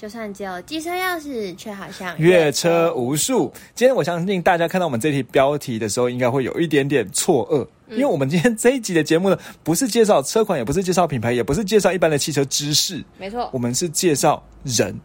就算只有机车钥匙，却好像阅车无数。今天我相信大家看到我们这题标题的时候，应该会有一点点错愕，因为我们今天这一集的节目呢，不是介绍车款，也不是介绍品牌，也不是介绍一般的汽车知识，没错。我，们是介绍人。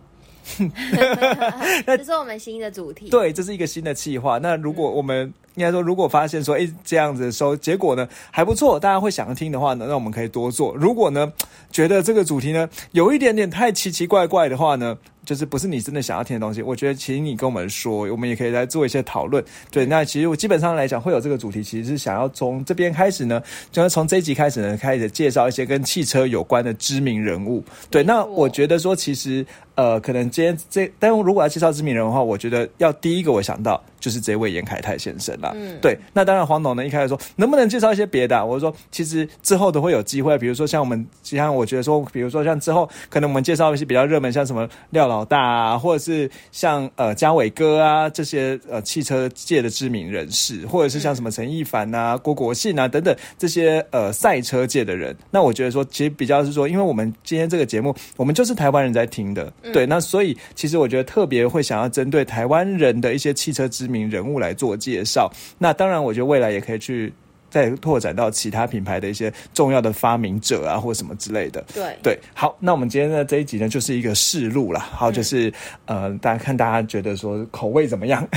这是我们新的主题。对，这是一个新的计划。那如果我们应该说，如果发现说，哎，这样子收结果呢还不错，大家会想要听的话呢，那我们可以多做。如果呢觉得这个主题呢有一点点太奇奇怪怪的话呢，就是不是你真的想要听的东西，我觉得请你跟我们说，我们也可以来做一些讨论。对，那其实我基本上来讲会有这个主题，其实是想要从这边开始呢，就是从这一集开始呢，开始介绍一些跟汽车有关的知名人物。对，那我觉得说其实。呃，可能今天这，但如果要介绍知名人的话，我觉得要第一个我想到就是这位严凯泰先生啦。嗯，对。那当然，黄董呢一开始说能不能介绍一些别的？我说其实之后都会有机会，比如说像我们，像我觉得说，比如说像之后可能我们介绍一些比较热门，像什么廖老大啊，或者是像呃嘉伟哥啊这些呃汽车界的知名人士，或者是像什么陈亦凡啊、郭国信啊等等这些呃赛车界的人。那我觉得说，其实比较是说，因为我们今天这个节目，我们就是台湾人在听的。对，那所以其实我觉得特别会想要针对台湾人的一些汽车知名人物来做介绍。那当然，我觉得未来也可以去再拓展到其他品牌的一些重要的发明者啊，或什么之类的。对对，好，那我们今天的这一集呢，就是一个试录啦。好，就是、呃，大家看大家觉得说口味怎么样，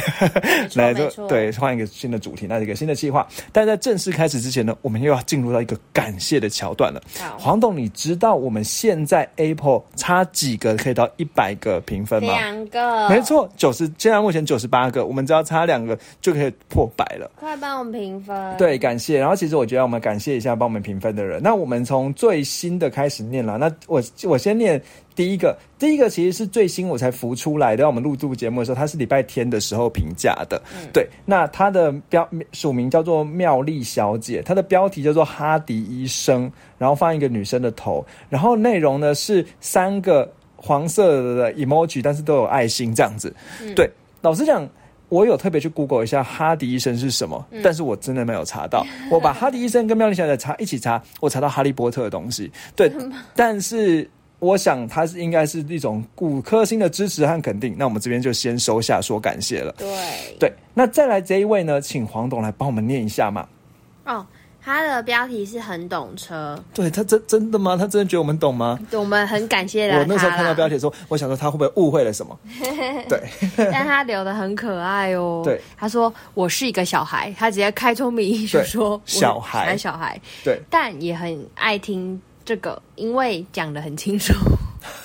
来没错对换一个新的主题，那一个新的计划。但在正式开始之前呢，我们又要进入到一个感谢的桥段了。黄董，你知道我们现在 Apple 差几个可以到一百个评分吗？两个，没，错，九十，现在目前九十八个，我们只要差两个就可以破百了。快帮我们评分。对，感谢。然后其实我觉得我们感谢一下帮我们评分的人。那我们从最新的开始念了。那我我先念第一个，第一个其实是最新我才浮出来的。我们录这部节目的时候，他是礼拜天的时候评价的。对，那他的标署名叫做妙丽小姐，她的标题叫做哈迪医生，然后放一个女生的头，然后内容呢是三个黄色的 emoji，但是都有爱心这样子。对，老实讲。我有特别去 Google 一下哈迪医生是什么，但是我真的没有查到。我把哈迪医生跟妙丽小姐查一起查，我查到哈利波特的东西。对，但是我想它是应该是一种五颗星的支持和肯定。那我们这边就先收下说感谢了。对对，那再来这一位呢，请黄董来帮我们念一下嘛。哦，它的标题是很懂车，对他真真的吗？他真的觉得我们懂吗？我们很感谢他我那时候看到标题，题的时候，我想说他会不会误会了什么？对，但他留的很可爱哦。对，他说我是一个小孩，他直接开宗明义就说小孩。小孩，对，但也很爱听这个，因为讲的很清楚，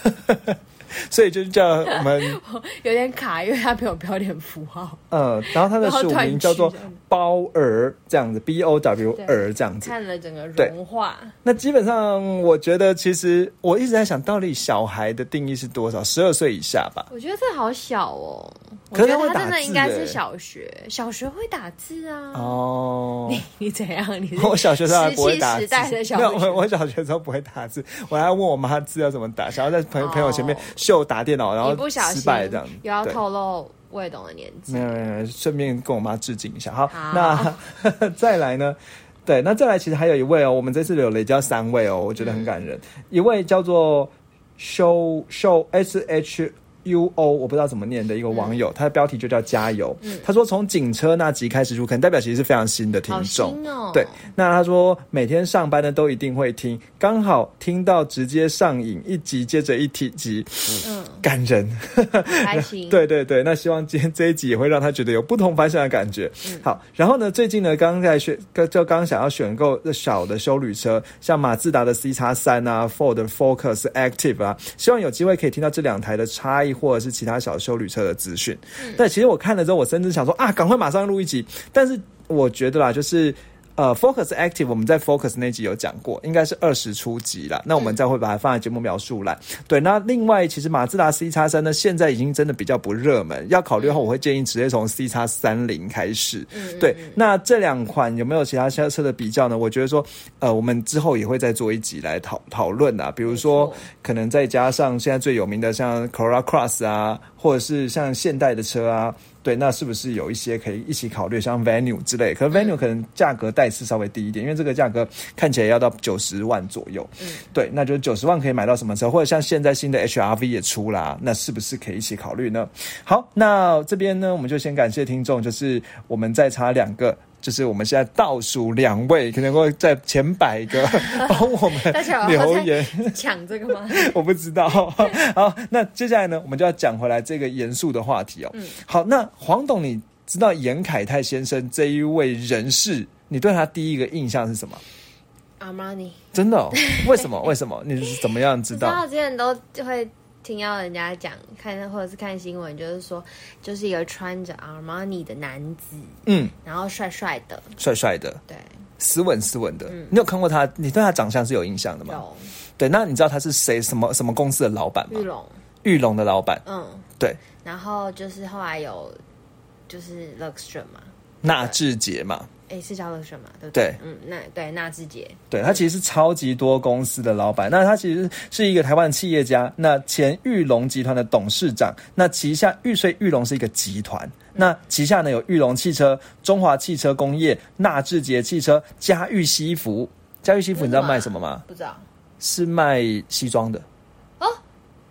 所以就是叫我们 有点卡，因为他没有标点符号，嗯，然后他的署名叫做包儿这样子，B O W 对儿这样子。看了整个融化。那基本上，我觉得其实我一直在想，到底小孩的定义是多少？十二岁以下吧。我觉得这好小哦，我可是他真的应该是欸小学，小学会打字啊。哦，你你怎样？你是 我小学时候还不会打没有，我我小学时候不会打字，我还要问我妈字要怎么打，想要在朋友哦朋友前面秀打电脑，然后一不小心失败这样。又要透露魏董的年纪没。有没有顺便跟我妈致敬一下。好，好那 再来呢？对，那再来其实还有一位哦，我们这次有累加三位哦，我觉得很感人。一位叫做 show show s h U O，我不知道怎么念的一个网友，他的标题就叫加油。嗯他说从警车那集开始入坑，代表其实是非常新的听众。哦！对，那他说每天上班呢都一定会听，刚好听到直接上瘾，一集接着一集，嗯，感人。开心。对对对，那希望今天这一集也会让他觉得有不同凡响的感觉。嗯好，然后呢，最近呢，刚刚在选，刚就刚刚想要选购小的修旅车，像马自达的 C 叉三啊，Ford Focus Active 啊，希望有机会可以听到这两台的差异，或者是其他小修旅车的资讯。对，其实我看了之后，我甚至想说啊，赶快马上录一集，但是我觉得啦，就是。呃，Focus Active 我们在 Focus 那集有讲过，应该是二十出级啦。那我们再会把它放在节目描述栏。对，那另外其实马自达 C 叉三呢，现在已经真的比较不热门，要考虑的话，我会建议直接从 C 叉三零开始。嗯对，那这两款有没有其他车的比较呢？我觉得说，呃，我们之后也会再做一集来讨讨论啊，比如说可能再加上现在最有名的像 Corolla Cross 啊，或者是像现代的车啊。对，那是不是有一些可以一起考虑，像 Venue 之类？可是 Venue 可能价格带是稍微低一点，因为这个价格看起来要到九十万左右。嗯，对，那就是九十万可以买到什么车？或者像现在新的 HRV 也出啦，那是不是可以一起考虑呢？好，那这边呢，我们就先感谢听众，就是我们再查两个。就是我们现在倒数两位，可能会在前百个 帮我们留言，抢这个吗？我不知道。好，那接下来呢，我们就要讲回来这个严肃的话题哦。嗯好，那黄董，你知道严凯泰先生这一位人士，你对他第一个印象是什么？阿玛尼，真的、哦？为什么？为什么？你是怎么样知知道道？我之前都会听到人家讲，看或者是看新闻，就是说，就是一个穿着阿玛尼的男子，嗯，然后帅帅的，帅帅的，对，斯文斯文的。嗯你有看过他？你对他长相是有印象的吗？有对，那你知道他是谁？什么什么公司的老板吗玉？龙，玉龙的老板，嗯，对，然后就是后来有就是 Luxtron 嘛，纳智捷嘛。诶，是叫 Luxtron 嘛，对不对嗯，那对纳智捷，对他其实是超级多公司的老板，那他其实是一个台湾企业家，那前玉龙集团的董事长，那旗下玉穗玉龙是一个集团，那旗下呢有玉龙汽车、中华汽车工业、纳智捷汽车、嘉裕西服。嘉裕西服你知道卖什么吗？不知道。是卖西装的。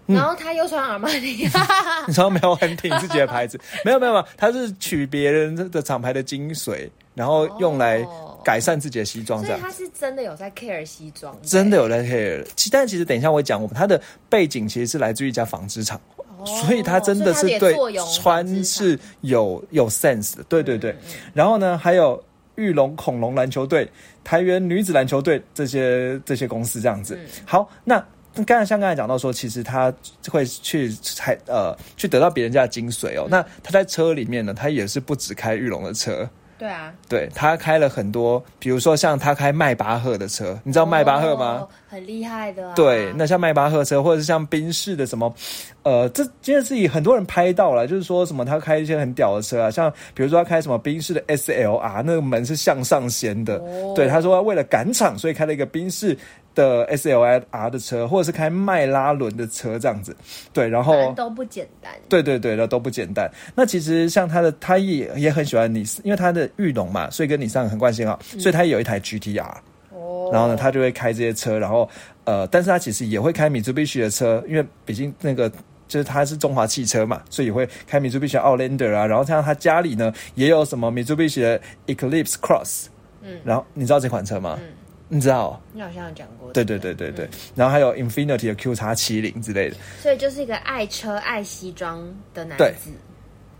然后他又穿阿玛尼，你知道没有很挺自己的牌子？没有没有没有，他是取别人的厂牌的精髓，然后用来哦改善自己的西装，这所以样。他是真的有在 care 西装，真的有在 care，其但其实等一下我会讲，我们他的背景其实是来自于一家纺织厂，哦所以他真的是对穿是是有有 sense 的，对对对。然后呢，还有玉龙恐龙篮球队、台原女子篮球队这些这些公司这样子。好，那。刚才像刚才讲到说，其实他会去采呃去得到别人家的精髓哦。那他在车里面呢，他也是不只开玉龙的车，对啊，对他开了很多，比如说像他开迈巴赫的车，你知道迈巴赫吗？哦？很厉害的、啊，对，那像迈巴赫车，或者是像宾士的什么，呃，这这件事情很多人拍到了，就是说什么他开一些很屌的车啊，像比如说他开什么宾士的 SLR，那个门是向上掀的，哦对，他说为了赶场，所以开了一个宾士的 SLR 的车，或者是开迈拉伦的车这样子，对，然后都不简单。对对对，那都不简单。那其实像他的，他也也很喜欢你，因为他的玉龙嘛，所以跟你上很关系好，所以他也有一台 GTR。哦，然后呢，他就会开这些车，然后呃，但是他其实也会开米兹必须的车，因为毕竟那个就是他是中华汽车嘛，所以也会开米兹必须的 Outlander 啊。然后像他家里呢，也有什么米兹必须的 Eclipse Cross，嗯然后你知道这款车吗？嗯你知道？哦？你好像有讲过，对对对？对对，然后还有 Infinity 的 Q 叉七零之类的，所以就是一个爱车爱西装的男对。子，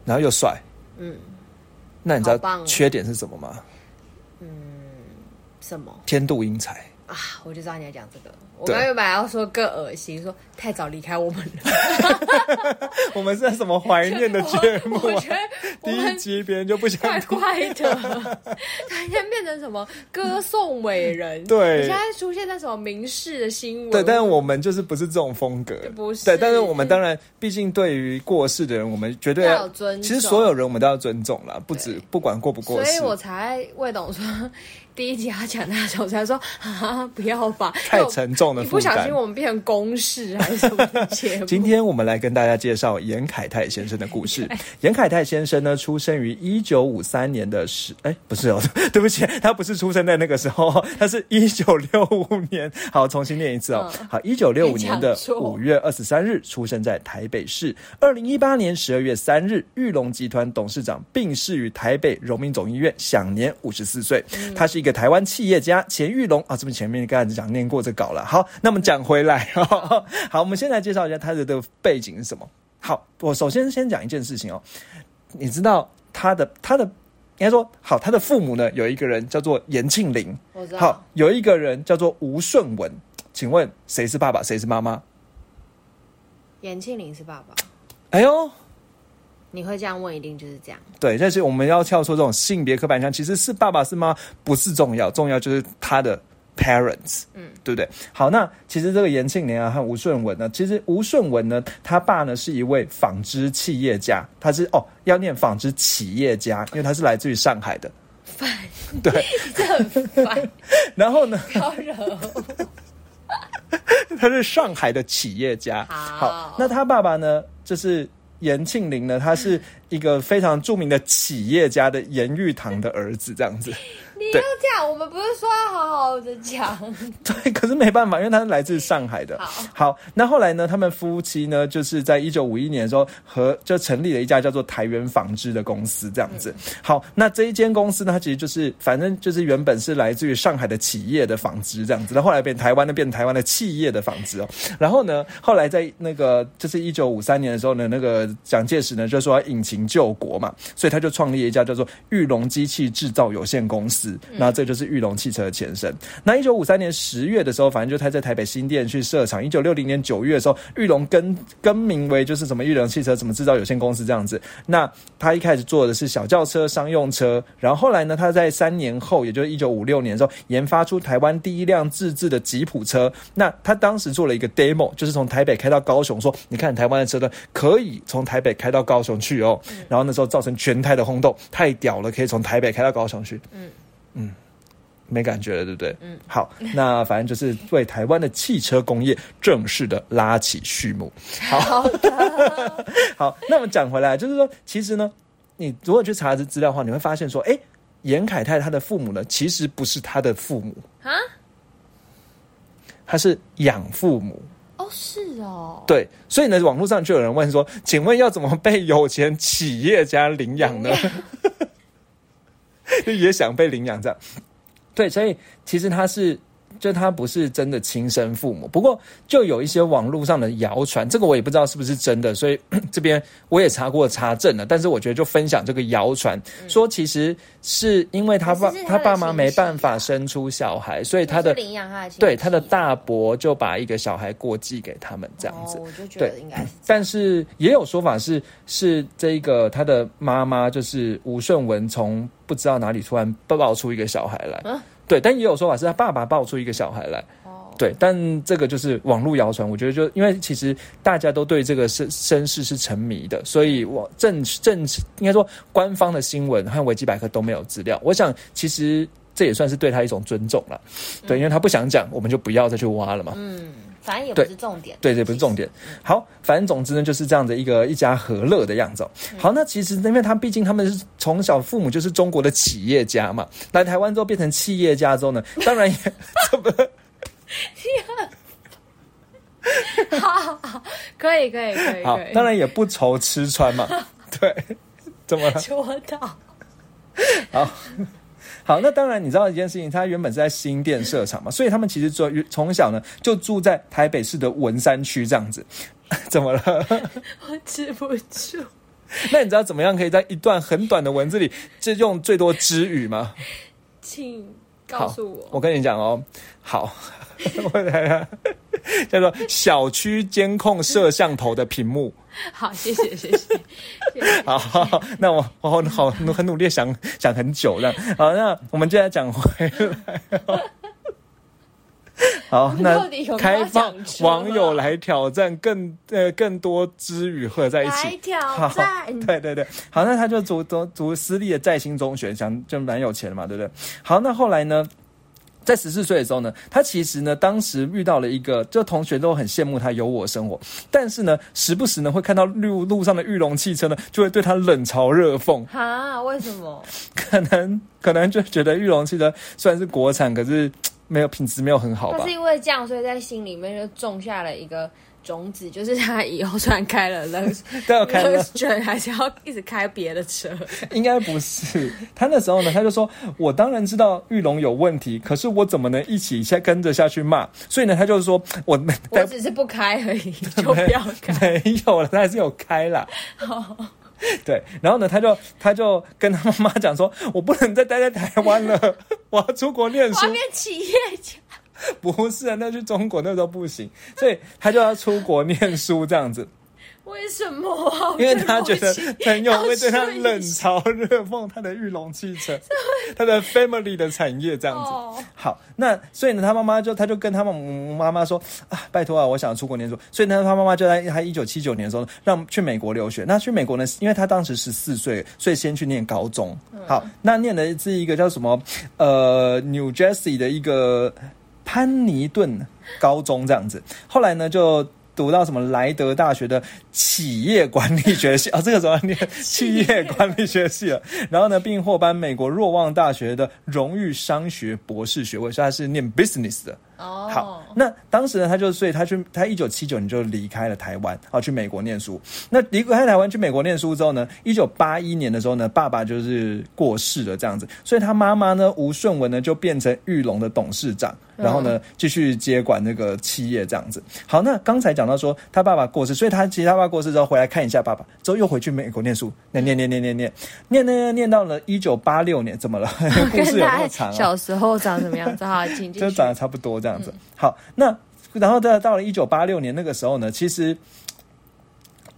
然后又帅。嗯，那你知道缺点是什么吗？嗯什么？天妒英才。啊？我就知道你要讲这个。我对刚原本还要说更恶心，说太早离开我们了。我们是在什么怀念的节目啊 我觉？得我 第一集别人就不想怪听。怪的，突然间变成什么歌颂伟人？对你现在出现在什么民事的新闻？对，但是我们就是不是这种风格，不是对，但是我们当然，毕竟对于过世的人，我们绝对要有尊重其实所有人我们都要尊重啦，不止不管过不过世所以，我才魏董说第一集他讲那时候，我才说 啊，不要吧，太沉重的负担一不小心。我们变成公式还是什么节目？今天我们来跟大家介绍严凯泰先生的故事。严凯泰先生呢，出生于一九五三年的十，哎，不是哦，对不起，他不是出生在那个时候，他是一九六五年。好，重新念一次哦。嗯好，一九六五年的五月二十三日出生在台北市。二零一八年十二月三日，玉龙集团董事长病逝于台北荣民总医院，享年五十四岁。他是一个台湾企业家，钱玉龙啊，这边前面刚才讲念过这稿了。好，那么讲回来，好，我们先来介绍一下他的的背景是什么。好，我首先先讲一件事情哦，你知道他的他的应该说好，他的父母呢有一个人叫做严庆龄，我知道好，有一个人叫做吴顺文。请问谁是爸爸，谁是妈妈？严庆林是爸爸，哎呦，你会这样问，一定就是这样。对，但是我们要跳出这种性别刻板印象，其实是爸爸是妈不是重要，重要就是他的 parents，嗯，对不对？好，那其实这个严庆年啊和吴顺文呢，其实吴顺文呢，他爸呢是一位纺织企业家，他是哦要念纺织企业家，因为他是来自于上海的，烦，对，这很烦，然后呢，好惹哦。他是上海的企业家。好那他爸爸呢，就是严庆林呢，他是一个非常著名的企业家的严玉堂的儿子，这样子。你要这样，我们不是说要好好的讲？对，可是没办法，因为他是来自上海的。好那后来呢，他们夫妻呢，就是在一九五一年的时候和就成立了一家叫做台源纺织的公司，这样子。好，那这一间公司呢，它其实就是反正就是原本是来自于上海的企业的纺织这样子，那后来变台湾的变台湾的企业的纺织哦。然后呢，后来在那个就是一九五三年的时候呢，那个蒋介石呢就说要引擎救国嘛，所以他就创立一家叫做玉龙机器制造有限公司。那这就是玉龙汽车的前身。那一九五三年十月的时候，反正就他在台北新店去设厂。一九六零年九月的时候，玉龙更更名为就是什么玉龙汽车什么制造有限公司这样子。那他一开始做的是小轿车、商用车，然后后来呢，他在三年后，也就是一九五六年的时候，研发出台湾第一辆自制的吉普车。那他当时做了一个 demo，就是从台北开到高雄，说你看台湾的车呢，可以从台北开到高雄去哦。然后那时候造成全台的轰动，太屌了，可以从台北开到高雄去。嗯嗯，没感觉了，对不对？嗯，好，那反正就是为台湾的汽车工业正式的拉起序幕。好，好，那我们讲回来，就是说，其实呢，你如果去查这资料的话，你会发现说，哎，严凯泰他的父母呢，其实不是他的父母啊，他是养父母。哦，是哦，对，所以呢，网络上就有人问说，请问要怎么被有钱企业家领养呢？也想被领养这样，对，所以其实他是，就他不是真的亲生父母。不过就有一些网络上的谣传，这个我也不知道是不是真的，所以这边我也查过查证了。但是我觉得就分享这个谣传，说其实是因为他爸他他爸妈没办法啊生出小孩，所以他的就是领养他的对他的大伯就把一个小孩过继给他们这样子。哦，我就觉得应该是但是也有说法是，是这个他的妈妈就是吴顺文从不知道哪里突然抱出一个小孩来，嗯对，但也有说法是他爸爸抱出一个小孩来，哦，对，但这个就是网络谣传，我觉得就因为其实大家都对这个身身世是沉迷的，所以我正正应该说官方的新闻和维基百科都没有资料，我想其实这也算是对他一种尊重了，对，因为他不想讲，我们就不要再去挖了嘛，嗯，反正也不是重点，对，这不是重点。好，反正总之呢，就是这样的一个一家和乐的样子哦。好，那其实因为他毕竟他们是从小父母就是中国的企业家嘛，来台湾之后变成企业家之后呢，当然也 怎么 可以可以可以好可以，，当然也不愁吃穿嘛。对，怎么了？我到，好。好，那当然，你知道一件事情，他原本是在新店设厂嘛，所以他们其实从从小呢就住在台北市的文山区这样子。怎么了？我止不住，那你知道怎么样可以在一段很短的文字里，就用最多之语吗？请告诉我，我跟你讲哦，好，我来了，叫做小区监控摄像头的屏幕。好，谢谢 谢谢，好，那我我好好很努力地想想很久这样。好，那我们接下来讲回来。好，那开放网友来挑战更呃更多之语合在一起来。挑好战，对对对，好，那他就读读读私立的在兴中学，想就蛮有钱的嘛，对不对？好，那后来呢？在十四岁的时候呢，他其实呢，当时遇到了一个，就同学都很羡慕他有我生活，但是呢，时不时呢会看到路路上的玉龙汽车呢，就会对他冷嘲热讽，哈？为什么？可能可能就觉得玉龙汽车虽然是国产，可是没有品质没有很好吧他是？因为这样，所以在心里面就种下了一个种子，就是他以后虽然开了 要开了 Luxury，还是要一直开别的车。应该不是，他那时候呢，他就说：“我当然知道玉龙有问题，可是我怎么能一起下跟着下去骂？”所以呢，他就是说：“我我只是不开而已，就不要开。没有了，他还是有开啦。对，然后呢，他就他就跟他妈妈讲说：“我不能再待在台湾了，我要出国念书我要。变企业家，” 不是啊，那去中国那时候不行，所以他就要出国念书这样子。为什么啊？因为他觉得朋友会对他冷嘲热讽他的玉龙汽车，他的 family 的产业这样子。哦好，那所以呢，他妈妈就他就跟他妈妈妈说啊，拜托啊，我想出国念书。所以呢，他妈妈就在他一九七九年的时候让去美国留学。那去美国呢，因为他当时十四岁，所以先去念高中。好，那念的是一个叫什么呃 New Jersey 的一个潘尼顿高中这样子。后来呢，就读到什么莱德大学的企业管理学系啊、这个时候念企业管理学系了。然后呢，并获颁美国若望大学的荣誉商学博士学位，所以他是念 business 的。哦，好，那当时呢，他就所以他去他一九七九年就离开了台湾，啊，去美国念书。那离开台湾去美国念书之后呢，一九八一年的时候呢，爸爸就是过世了这样子，所以他妈妈呢吴顺文呢就变成玉龙的董事长，然后呢继续接管那个企业这样子。好，那刚才讲到说他爸爸过世，所以他其实他爸爸过世之后回来看一下爸爸，之后又回去美国念书，那念念念念念念念念念到了一九八六年，怎么了？故事有那么长啊？小时候长什么样子？哈，请。就长得差不多这样子。好，那然后到到了一九八六年那个时候呢，其实。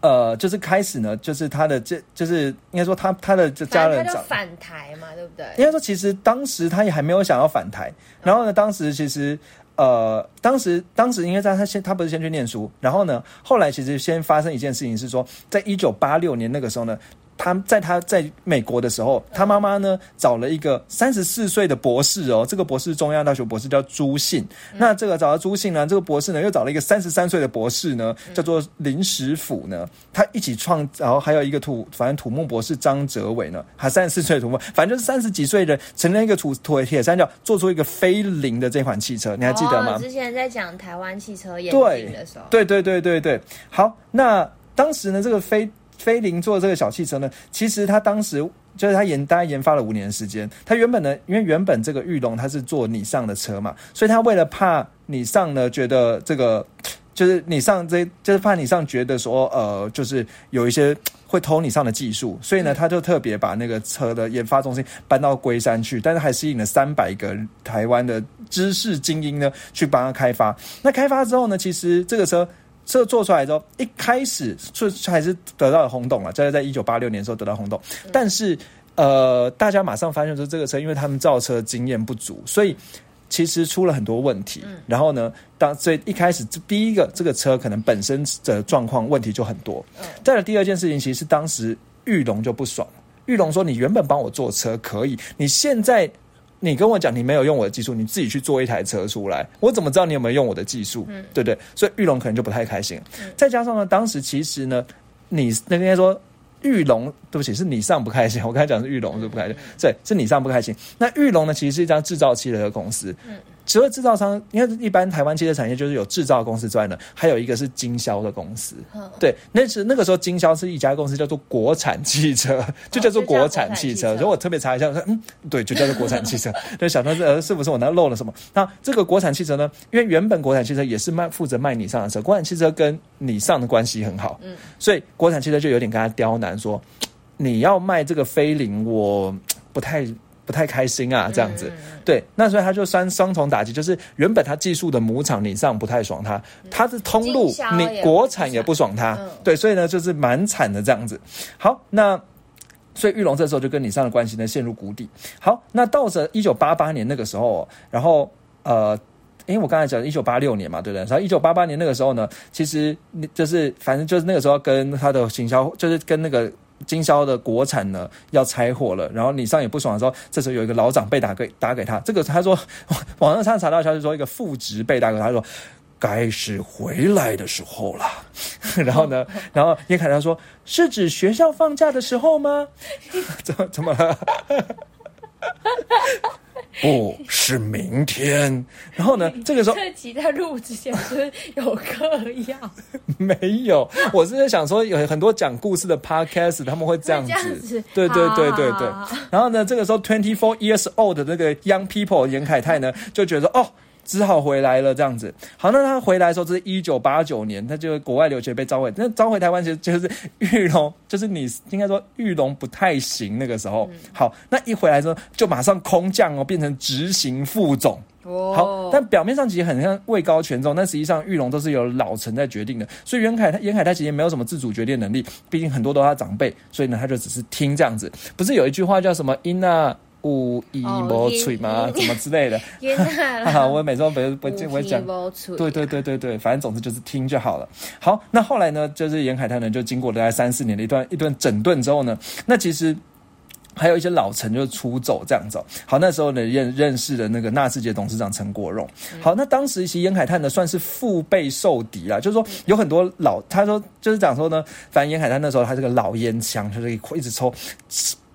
呃，就是开始呢，就是他的这，就是应该说他他的这家人长，反台嘛，对不对？应该说其实当时他也还没有想要反台，然后呢，当时其实呃，当时当时应该在他先他不是先去念书，然后呢，后来其实先发生一件事情是说，在一九八六年那个时候呢。他在他在美国的时候，他妈妈呢找了一个三十四岁的博士哦，这个博士是中央大学博士叫朱信。那这个找到朱信呢，这个博士呢又找了一个三十三岁的博士呢，叫做林石甫呢，他一起创，然后还有一个土，反正土木博士张哲伟呢，还三十四岁的土木，反正就是三十几岁的人成了一个土土铁三角，做出一个飞凌的这款汽车，你还记得吗？哦之前在讲台湾汽车演对进的时候，对对对对对，好，那当时呢，这个飞飞凌做这个小汽车呢，其实他当时就是他研大概研发了五年的时间。他原本呢，因为原本这个玉龙他是做你上的车嘛，所以他为了怕你上呢觉得这个就是你上这就是怕你上觉得说呃就是有一些。会偷你上的技术，所以呢，他就特别把那个车的研发中心搬到龟山去，但是还吸引了三百个台湾的知识精英呢，去帮他开发。那开发之后呢，其实这个车车做出来之后，一开始就还是得到了轰动了，这是在一九八六年的时候得到轰动，但是呃，大家马上发现说这个车，因为他们造车经验不足，所以。其实出了很多问题，然后呢，当所以一开始第一个这个车可能本身的状况问题就很多，再来第二件事情，其实是当时玉龙就不爽，玉龙说你原本帮我做车可以，你现在你跟我讲你没有用我的技术，你自己去做一台车出来，我怎么知道你有没有用我的技术？对不对？所以玉龙可能就不太开心。再加上呢，当时其实呢，你那应该说。玉龙，对不起，是你上不开心。我刚才讲是玉龙是不开心，对，是你上不开心。那玉龙呢，其实是一家制造汽车的公司。嗯，除了制造商，因为一般台湾汽车产业就是有制造公司之外呢，还有一个是经销的公司。对，那是那个时候经销是一家公司叫做国产汽车，就叫做国产汽车。所以我特别查一下，我说嗯，对，就叫做国产汽车。就想到呃，是不是我那漏了什么？那这个国产汽车呢？因为原本国产汽车也是卖负责卖你上的车，国产汽车跟你上的关系很好，嗯，所以国产汽车就有点跟他刁难说，你要卖这个飞凌，我 不太。不太开心啊，这样子，对，那所以他就双双重打击，就是原本他技术的母厂你上不太爽他，他的通路你国产也不爽他，对，所以呢就是蛮惨的这样子。好，那所以玉龙这时候就跟李尚的关系呢陷入谷底。好，那到着一九八八年那个时候，然后呃，因为我刚才讲一九八六年嘛，对不对？然后一九八八年那个时候呢，其实就是反正就是那个时候跟他的行销，就是跟那个。经销的国产呢要拆货了，然后你上也不爽的时候，这时候有一个老长辈打给打给他，这个他说网上上查到消息说一个副职被打给他说该是回来的时候了，然后呢，然后叶凯他说是指学校放假的时候吗？怎么怎么了？不是明天，然后呢？这个时候，这集在录之前是有嗑药，没有。我是在想说，有很多讲故事的 podcast，他们会这样子，对对对对对。然后呢，这个时候 twenty four years old 的那个 young people 严凯泰呢，就觉得哦，只好回来了这样子。好，那他回来的时候，这是一九八九年，他就国外留学被召回。那召回台湾其实就是玉龙，就是你应该说玉龙不太行那个时候。好，那一回来之后就马上空降哦，变成执行副总。好，但表面上其实很像位高权重，但实际上玉龙都是由老臣在决定的。所以袁凯他袁凯他其实没有什么自主决定能力，毕竟很多都是他长辈，所以呢他就只是听这样子。不是有一句话叫什么“因那无一莫吹”吗？怎么之类的？我每次都不不不会讲。对对对对对，反正总之就是听就好了。好，那后来呢，就是严凯他呢就经过大概三四年的一段一段整顿之后呢，那其实。还有一些老臣就出走这样子。好，那时候呢认认识了那个纳智捷董事长陈国荣。好，那当时其实严海泰呢算是腹背受敌啦，就是说有很多老，他说就是讲说呢，反正严海泰那时候他是个老烟枪，就是一直抽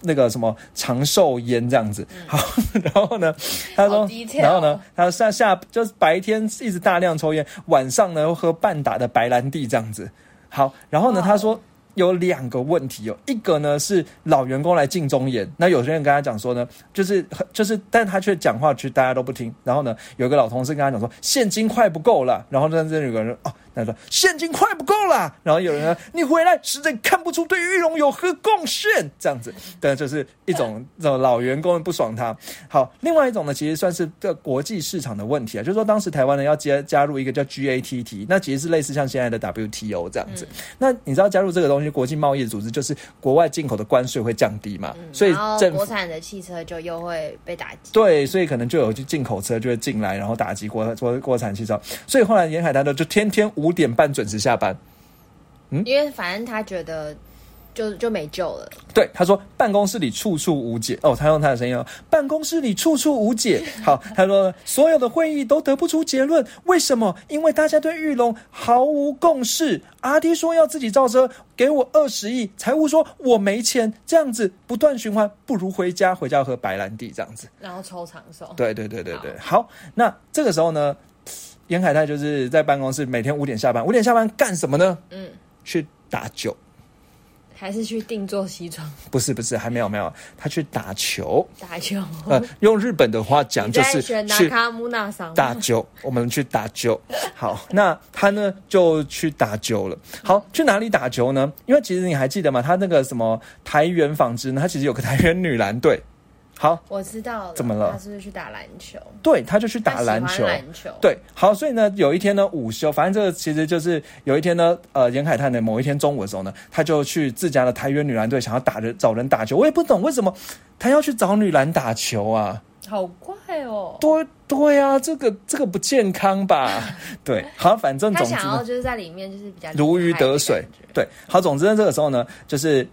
那个什么长寿烟这样子。好，然后呢，他说，然后呢，他下下就是白天一直大量抽烟，晚上呢喝半打的白兰地这样子。好，然后呢，他说。有两个问题哦，一个呢是老员工来敬忠言，那有些人跟他讲说呢，就是就是，但他却讲话却大家都不听。然后呢，有个老同事跟他讲说，现金快不够了。然后呢，这有个人哦。他说：“现金快不够了。”然后有人说：“你回来实在看不出对玉龙有何贡献。”这样子，对，就是一种这种老员工不爽他。好，另外一种呢，其实算是个国际市场的问题啊，就是说当时台湾呢要加加入一个叫 GATT，那其实是类似像现在的 WTO 这样子。那你知道加入这个东西，国际贸易组织就是国外进口的关税会降低嘛？所以国产的汽车就又会被打击。对，所以可能就有就进口车就会进来，然后打击国国国产汽车。所以后来沿海滩呢就天天无。五点半准时下班，嗯，因为反正他觉得就就没救了。对，他说办公室里处处无解。哦，他用他的声音哦，办公室里处处无解。好，他说所有的会议都得不出结论，为什么？因为大家对玉龙毫无共识。阿弟说要自己造车，给我二十亿。财务说我没钱，这样子不断循环，不如回家，回家喝白兰地这样子，然后抽长寿。对对对对对，好，那这个时候呢？严海泰就是在办公室，每天五点下班。五点下班干什么呢？嗯，去打酒，还是去定做西装？不是不是，还没有没有，他去打球。打球，呃，用日本的话讲就是去打球。我们去打球。好，那他呢就去打球了。好，去哪里打球呢？因为其实你还记得吗？他那个什么台原纺织呢？他其实有个台原女篮队。好，我知道了怎么了？他是不是去打篮球？对，他就去打篮球。篮球。对，好，所以呢，有一天呢，午休，反正这个其实就是有一天呢，呃，严海泰的某一天中午的时候呢，他就去自家的台湾女篮队，想要打人找人打球。我也不懂为什么他要去找女篮打球啊？好怪哦！对对啊，这个这个不健康吧？对，好，反正总之想要就是在里面就是比较如鱼得水。对，好，总之呢，这个时候呢，就是。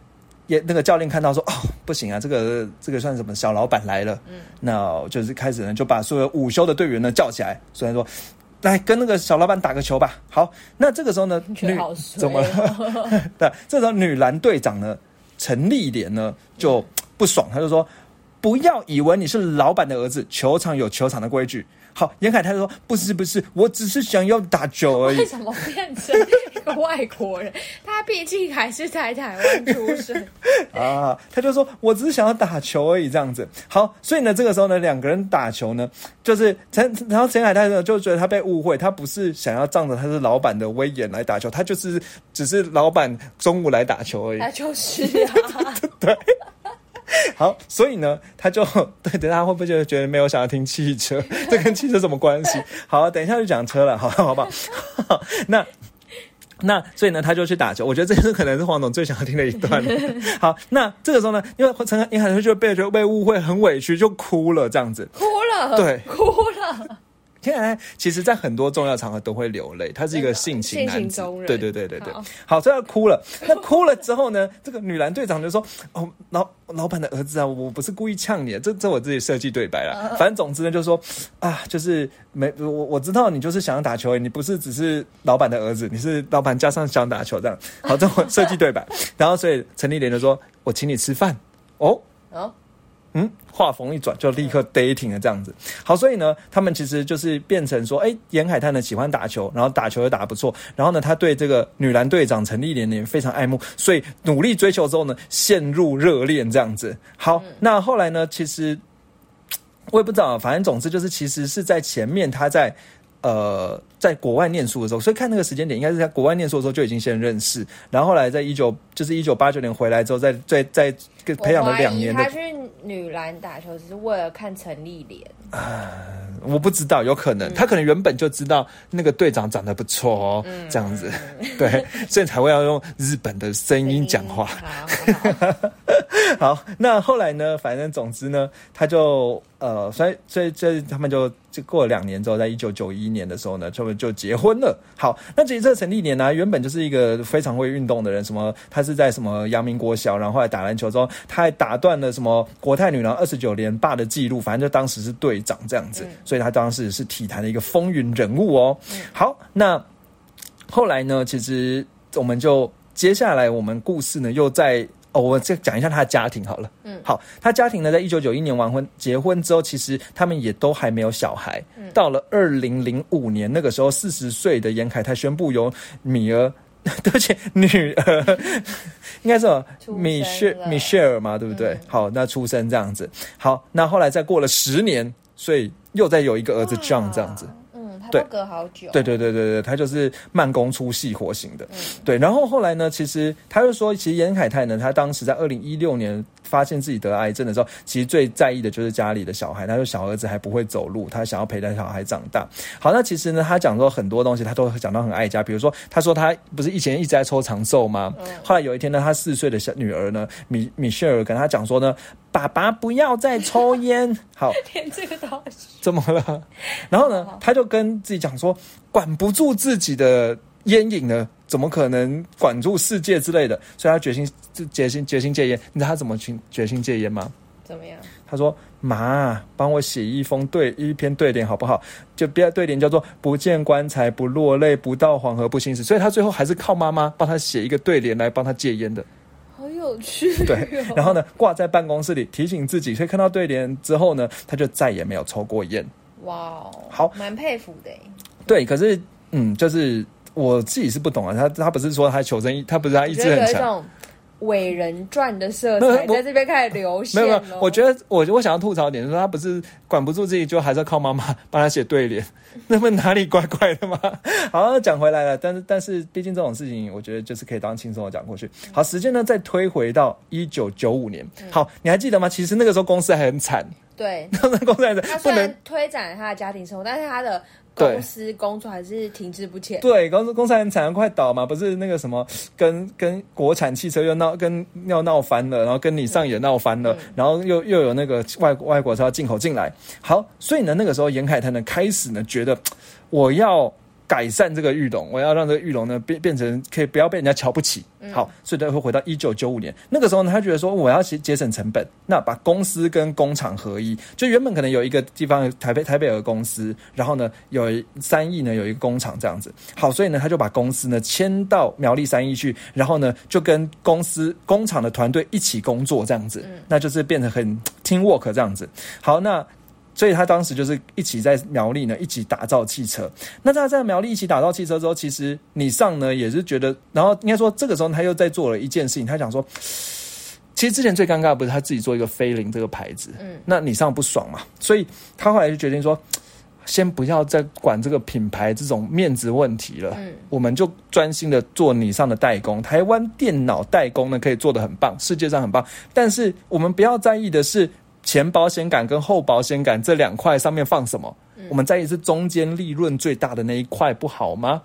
也那个教练看到说哦不行啊，这个这个算什么小老板来了，嗯，那就是开始呢就把所有午休的队员呢叫起来，虽然说来跟那个小老板打个球吧。好，那这个时候呢，女怎么了？对，这时候女篮队长呢陈丽莲呢就不爽，她就说不要以为你是老板的儿子，球场有球场的规矩。好，严凯他说不是不是，我只是想要打球而已。为什么变成一个外国人？他毕竟还是在台湾出生 啊。他就说我只是想要打球而已，这样子。好，所以呢，这个时候呢，两个人打球呢，就是陈，然后陈凯泰呢就觉得他被误会，他不是想要仗着他是老板的威严来打球，他就是只是老板中午来打球而已。他就是啊，对。好，所以呢，他就对，等下会不会就觉得没有想要听汽车？这跟汽车什么关系？好，等一下就讲车了，好，好不好？那那所以呢，他就去打球。我觉得这是可能是黄总最想要听的一段。好，那这个时候呢，因为陈你可能就被就被误会，很委屈，就哭了，这样子，哭了，对，哭了。天然，其实，在很多重要场合都会流泪。他是一个性情男子，对对对对对。好，所以他哭了。那哭了之后呢？这个女篮队长就说：“哦，老老板的儿子啊，我不是故意呛你，这这我自己设计对白了。反正总之呢，就是说啊，就是没我我知道你就是想要打球，你不是只是老板的儿子，你是老板加上想打球这样。好，这我设计对白。然后，所以陈丽莲就说：我请你吃饭哦哦。”嗯，话锋一转就立刻 dating 了这样子。好，所以呢，他们其实就是变成说，哎，严海滩呢喜欢打球，然后打球又打得不错，然后呢，他对这个女篮队长陈丽莲呢非常爱慕，所以努力追求之后呢，陷入热恋这样子。好，那后来呢，其实。我也不知道，反正总之就是，其实是在前面他在呃在国外念书的时候，所以看那个时间点，应该是在国外念书的时候就已经先认识，然后后来在一九就是一九八九年回来之后，再再再培养了两年的他去女篮打球只是为了看陈丽莲。我不知道，有可能、他可能原本就知道那个队长长得不错哦，这样子，对，所以才会要用日本的声音讲话。好好好 好，那后来呢？反正总之呢，他就呃，所以所以这他们就就过了两年之后，在一九九一年的时候呢，他们就结婚了。好，那其实这陈立年呢，原本就是一个非常会运动的人，什么他是在什么阳明国小，然后后来打篮球之后，他还打断了什么国泰女郎二十九连霸的记录，反正就当时是队长这样子，所以他当时是体坛的一个风云人物哦。好，那后来呢，其实我们就接下来我们故事呢又在。哦，我再讲一下他的家庭好了。嗯，好，他家庭呢，在一九九一年完婚结婚之后，其实他们也都还没有小孩。嗯，到了二零零五年那个时候，四十岁的严凯泰宣布由米儿，对不起，女儿，应该是米歇米歇尔嘛，对不对？好，那出生这样子。好，那后来再过了十年，所以又再有一个儿子 John 这样子。隔好久。对对对对对，他就是慢工出细活型的。对，然后后来呢，其实他就说，其实严凯泰呢，他当时在二零一六年发现自己得癌症的时候，其实最在意的就是家里的小孩。他说小儿子还不会走路，他想要陪着小孩长大。好，那其实呢，他讲说很多东西，他都讲到很爱家。比如说，他说他不是以前一直在抽长寿吗？后来有一天呢，他四岁的小女儿呢，米米歇尔跟他讲说呢，爸爸不要再抽烟。好，连这个都要怎么了？然后呢，他就跟自己讲说，管不住自己的烟瘾呢，怎么可能管住世界之类的？所以他决心决心决心戒烟。你知道他怎么去决心戒烟吗？怎么样？他说：“妈，帮我写一封对一篇对联好不好？就不要对联叫做‘不见棺材不落泪，不到黄河不心死’。所以他最后还是靠妈妈帮他写一个对联来帮他戒烟的。好有趣、哦。对，然后呢，挂在办公室里提醒自己。所以看到对联之后呢，他就再也没有抽过烟。哇哦，好，蛮佩服的。对，可是嗯，就是我自己是不懂啊。他他不是说他求生意，他不是他意志很强。”伟人传的色彩在这边开始流现。没有没有，我觉得我我想要吐槽点是说，他不是管不住自己，就还是要靠妈妈帮他写对联，那么哪里怪怪的吗？好，讲回来了，但是但是，毕竟这种事情，我觉得就是可以当轻松的讲过去。好，时间呢再推回到一九九五年。好，你还记得吗？其实那个时候公司还很惨。对，那公司还他虽然推展他的家庭生活，但是他的。公司工作还是停滞不前。对，公司公司很惨，快倒嘛，不是那个什么，跟跟国产汽车又闹，跟要闹翻了，然后跟你上也闹翻了，然后又又有那个外外国车要进口进来。好，所以呢，那个时候沿海滩呢开始呢觉得我要。改善这个玉龙，我要让这个玉龙呢变变成可以不要被人家瞧不起。好，所以他会回到一九九五年那个时候呢，他觉得说我要节节省成本，那把公司跟工厂合一。就原本可能有一个地方台北台北有个公司，然后呢有三亿呢有一个工厂这样子。好，所以呢他就把公司呢迁到苗栗三亿去，然后呢就跟公司工厂的团队一起工作这样子，那就是变成很 team work 这样子。好，那。所以他当时就是一起在苗栗呢，一起打造汽车。那他在苗栗一起打造汽车之后，其实你上呢也是觉得，然后应该说这个时候他又在做了一件事情，他想说，其实之前最尴尬不是他自己做一个飞凌这个牌子，嗯，那你上不爽嘛，所以他后来就决定说，先不要再管这个品牌这种面子问题了，嗯，我们就专心的做你上的代工。台湾电脑代工呢可以做的很棒，世界上很棒，但是我们不要在意的是。前保险杆跟后保险杆这两块上面放什么？我们在意是中间利润最大的那一块不好吗？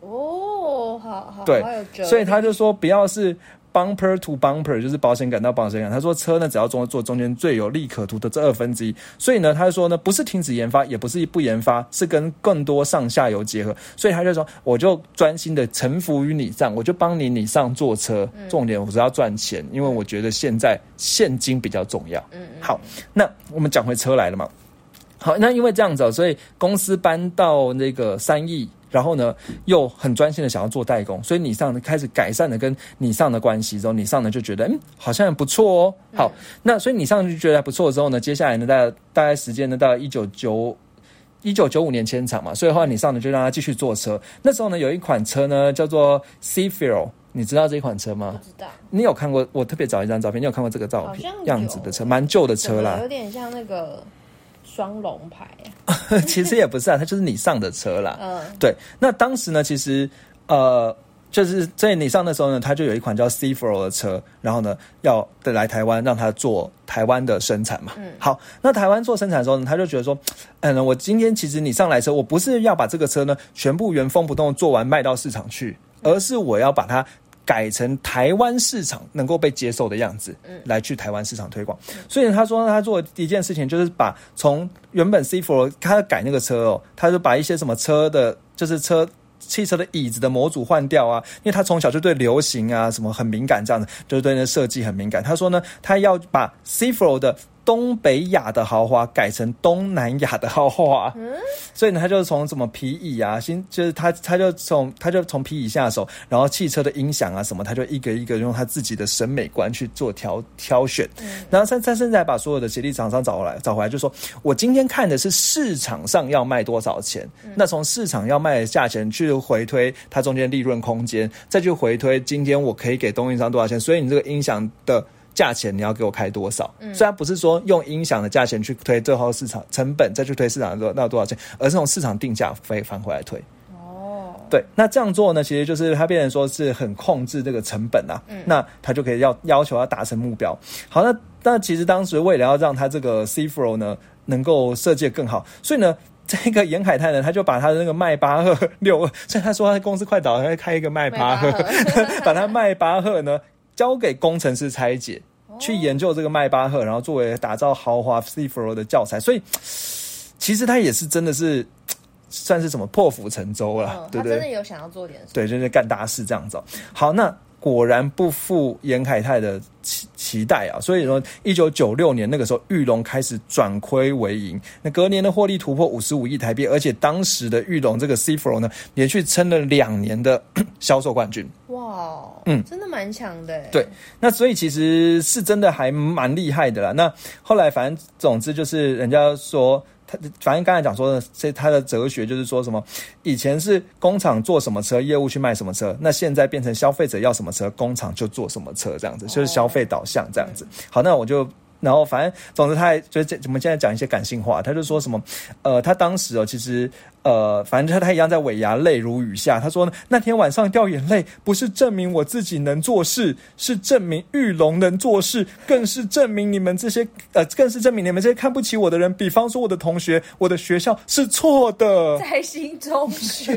哦，好好，对，所以他就说不要是。Bumper to bumper 就是保险杆到保险杆。他说车呢，只要做做中间最有利可图的这二分之一。所以呢，他说呢，不是停止研发，也不是不研发，是跟更多上下游结合。所以他就说，我就专心的臣服于你上，我就帮你你上坐车。重点我是要赚钱，因为我觉得现在现金比较重要。嗯，好，那我们讲回车来了嘛。好，那因为这样子，所以公司搬到那个三亿。然后呢，又很专心的想要做代工，所以你上开始改善了跟你上的关系之后，你上呢就觉得嗯好像不错哦。好，那所以你上就觉得还不错之后呢，接下来呢大大概时间呢到一九九一九九五年签厂嘛，所以后来你上呢就让他继续坐车。那时候呢有一款车呢叫做 C f i l 你知道这款车吗？不知道。你有看过？我特别找一张照片，你有看过这个照片样子的车，蛮旧的车啦，有点像那个双龙牌 其实也不是啊，它就是你上的车啦。嗯，对，那当时呢，其实呃，就是在你上的时候呢，它就有一款叫 C f o 的车，然后呢，要来台湾让它做台湾的生产嘛。嗯，好，那台湾做生产的时候呢，他就觉得说，嗯，我今天其实你上来车，我不是要把这个车呢全部原封不动做完卖到市场去，而是我要把它。改成台湾市场能够被接受的样子，来去台湾市场推广。所以他说他做一件事情，就是把从原本 C Four 他改那个车哦，他就把一些什么车的，就是车汽车的椅子的模组换掉啊，因为他从小就对流行啊什么很敏感，这样子就是对那设计很敏感。他说呢，他要把 C Four 的。东北亚的豪华改成东南亚的豪华，所以呢，他就从什么皮椅啊，新就是他他就从他就从皮椅下手，然后汽车的音响啊什么，他就一个一个用他自己的审美观去做挑挑选，然后他他现在把所有的协力厂商找回来找回来，就说我今天看的是市场上要卖多少钱，那从市场要卖的价钱去回推它中间利润空间，再去回推今天我可以给供应商多少钱，所以你这个音响的。价钱你要给我开多少？虽然不是说用音响的价钱去推最后市场成本，再去推市场的那多少钱，而是从市场定价飞翻回来推。哦，对，那这样做呢，其实就是他变成说是很控制这个成本啊。嗯，那他就可以要要求要达成目标。好，那那其实当时为了要让他这个 C Flow 呢能够设计更好，所以呢，这个严凯泰呢，他就把他的那个迈巴赫六二，所以他说他公司快倒了，他开一个迈巴赫，把他迈巴赫呢。交给工程师拆解，去研究这个迈巴赫，然后作为打造豪华 C Four 的教材。所以，其实他也是真的是算是什么破釜沉舟了，对不对？真的有想要做点，对，就是干大事这样子。好，那。果然不负严凯泰的期期待啊！所以说，一九九六年那个时候，玉龙开始转亏为盈。那隔年的获利突破五十五亿台币，而且当时的玉龙这个 C Flow 呢，连续撑了两年的 销售冠军。哇，嗯，真的蛮强的。对，那所以其实是真的还蛮厉害的啦。那后来反正总之就是人家说。他反正刚才讲说的，这他的哲学就是说什么，以前是工厂做什么车，业务去卖什么车，那现在变成消费者要什么车，工厂就做什么车，这样子就是消费导向这样子。好，那我就。然后，反正总之，他还就这，我们现在讲一些感性话。他就说什么，呃，他当时哦，其实，呃，反正他他一样在尾牙，泪如雨下。他说呢那天晚上掉眼泪，不是证明我自己能做事，是证明玉龙能做事，更是证明你们这些，呃，更是证明你们这些看不起我的人，比方说我的同学，我的学校是错的，在心中学，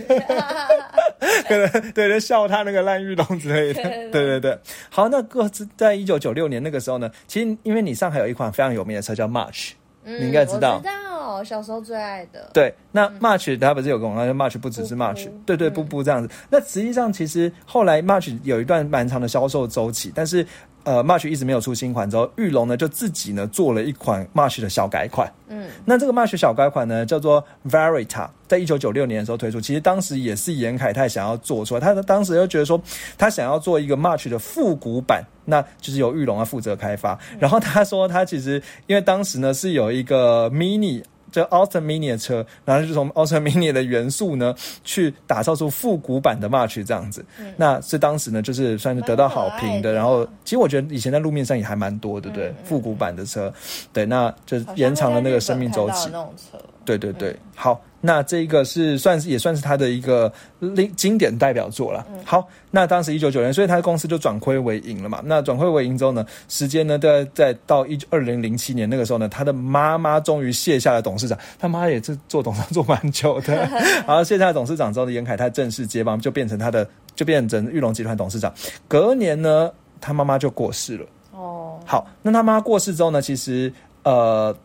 可能对对笑他那个烂玉龙之类的，对对对。好，那各自在一九九六年那个时候呢，其实因为你上。海有一款非常有名的车叫 March，你应该知道。知道，小时候最爱的。对，那 March 他不是有个广告，March 不只是 March，对对，不不这样子。那实际上，其实后来 March 有一段蛮长的销售周期，但是。呃，March 一直没有出新款之后，玉龙呢就自己呢做了一款 March 的小改款。嗯，那这个 March 小改款呢叫做 Verita，在一九九六年的时候推出。其实当时也是严凯泰想要做出来，他当时就觉得说他想要做一个 March 的复古版，那就是由玉龙来负责开发。然后他说他其实因为当时呢是有一个 Mini。就 Austin Mini 的车，然后就从 Austin Mini 的元素呢，去打造出复古版的 March 这样子。那是当时呢，就是算是得到好评的。然后，其实我觉得以前在路面上也还蛮多，对不对？复古版的车，对，那就延长了那个生命周期。对对对，好。那这个是算是也算是他的一个经经典代表作了。好，那当时一九九年，所以他的公司就转亏为盈了嘛。那转亏为盈之后呢，时间呢在在到一二零零七年那个时候呢，他的妈妈终于卸下了董事长，他妈也是做董事长做蛮久的。然后卸下董事长之后呢严凯泰正式接棒，就变成他的就变成玉龙集团董事长。隔年呢，他妈妈就过世了。哦，好，那他妈过世之后呢，其实呃。